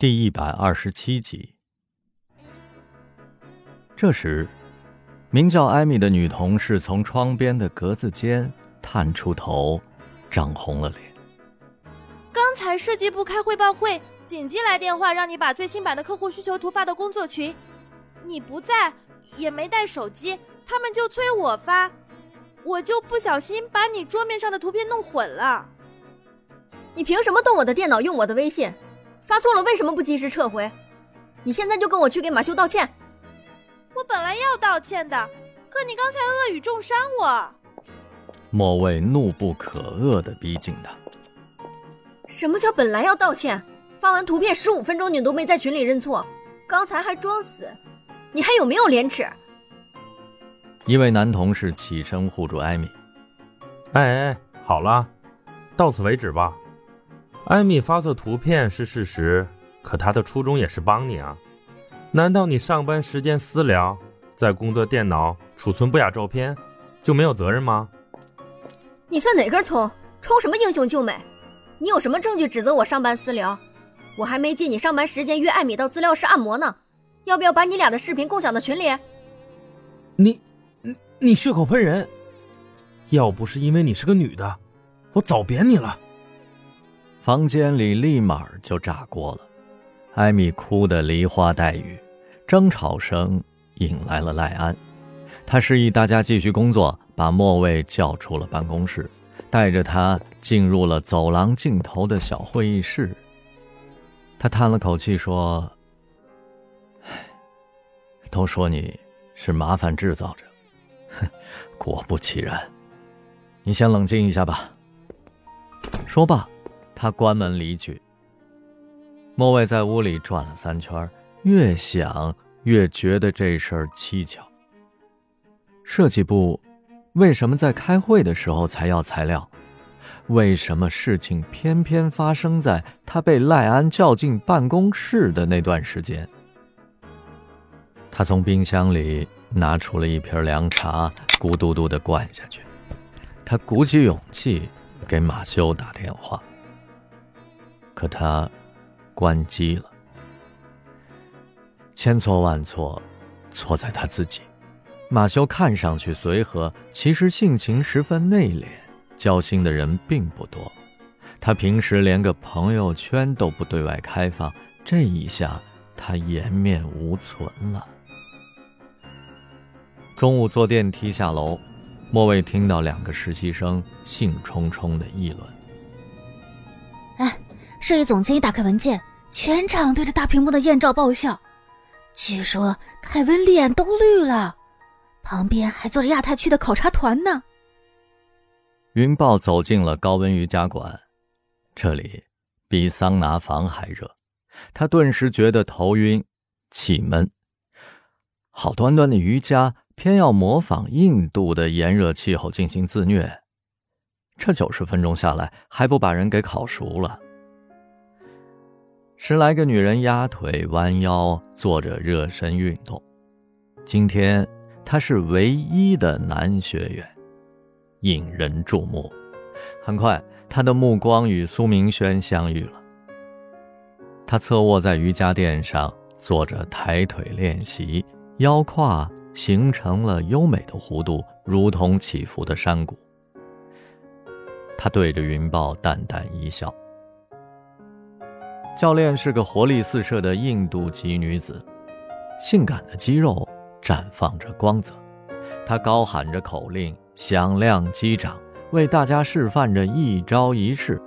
第一百二十七集。这时，名叫艾米的女同事从窗边的格子间探出头，涨红了脸。刚才设计部开汇报会，紧急来电话，让你把最新版的客户需求图发到工作群。你不在，也没带手机，他们就催我发，我就不小心把你桌面上的图片弄混了。你凭什么动我的电脑，用我的微信？发错了为什么不及时撤回？你现在就跟我去给马修道歉。我本来要道歉的，可你刚才恶语重伤我。莫蔚怒不可遏地逼近他。什么叫本来要道歉？发完图片十五分钟你都没在群里认错，刚才还装死，你还有没有廉耻？一位男同事起身护住艾米。哎哎，好了，到此为止吧。艾米发错图片是事实，可她的初衷也是帮你啊。难道你上班时间私聊，在工作电脑储存不雅照片，就没有责任吗？你算哪根葱？充什么英雄救美？你有什么证据指责我上班私聊？我还没记你上班时间约艾米到资料室按摩呢。要不要把你俩的视频共享到群里？你，你，你血口喷人！要不是因为你是个女的，我早扁你了。房间里立马就炸锅了，艾米哭得梨花带雨，争吵声引来了赖安，他示意大家继续工作，把莫蔚叫出了办公室，带着他进入了走廊尽头的小会议室。他叹了口气说：“，都说你是麻烦制造者，哼，果不其然。你先冷静一下吧。”说罢。他关门离去。莫蔚在屋里转了三圈，越想越觉得这事儿蹊跷。设计部为什么在开会的时候才要材料？为什么事情偏偏发生在他被赖安叫进办公室的那段时间？他从冰箱里拿出了一瓶凉茶，咕嘟嘟地灌下去。他鼓起勇气给马修打电话。可他关机了，千错万错，错在他自己。马修看上去随和，其实性情十分内敛，交心的人并不多。他平时连个朋友圈都不对外开放，这一下他颜面无存了。中午坐电梯下楼，莫蔚听到两个实习生兴冲冲的议论。摄影总监一打开文件，全场对着大屏幕的艳照爆笑。据说凯文脸都绿了，旁边还坐着亚太区的考察团呢。云豹走进了高温瑜伽馆，这里比桑拿房还热，他顿时觉得头晕、气闷。好端端的瑜伽，偏要模仿印度的炎热气候进行自虐，这九十分钟下来，还不把人给烤熟了？十来个女人压腿弯腰做着热身运动。今天他是唯一的男学员，引人注目。很快，他的目光与苏明轩相遇了。他侧卧在瑜伽垫上，做着抬腿练习，腰胯形成了优美的弧度，如同起伏的山谷。他对着云豹淡淡一笑。教练是个活力四射的印度籍女子，性感的肌肉绽放着光泽。她高喊着口令，响亮击掌，为大家示范着一招一式。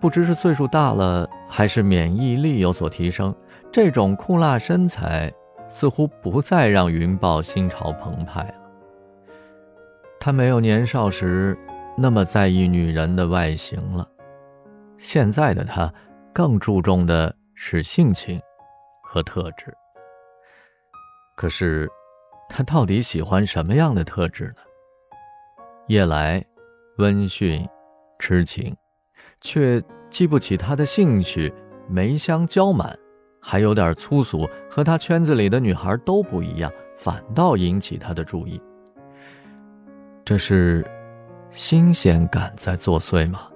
不知是岁数大了，还是免疫力有所提升，这种酷辣身材似乎不再让云豹心潮澎湃了。他没有年少时那么在意女人的外形了，现在的他。更注重的是性情和特质。可是，他到底喜欢什么样的特质呢？夜来，温驯，痴情，却记不起他的兴趣，眉香娇满，还有点粗俗，和他圈子里的女孩都不一样，反倒引起他的注意。这是新鲜感在作祟吗？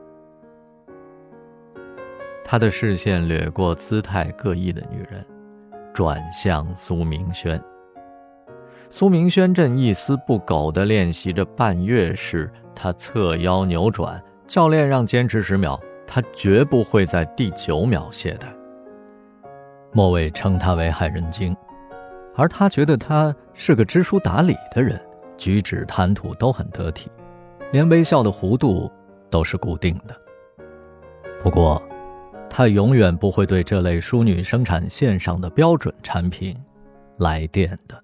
他的视线掠过姿态各异的女人，转向苏明轩。苏明轩正一丝不苟地练习着半月式，他侧腰扭转，教练让坚持十秒，他绝不会在第九秒懈怠。莫伟称他为害人精，而他觉得他是个知书达理的人，举止谈吐都很得体，连微笑的弧度都是固定的。不过，他永远不会对这类淑女生产线上的标准产品来电的。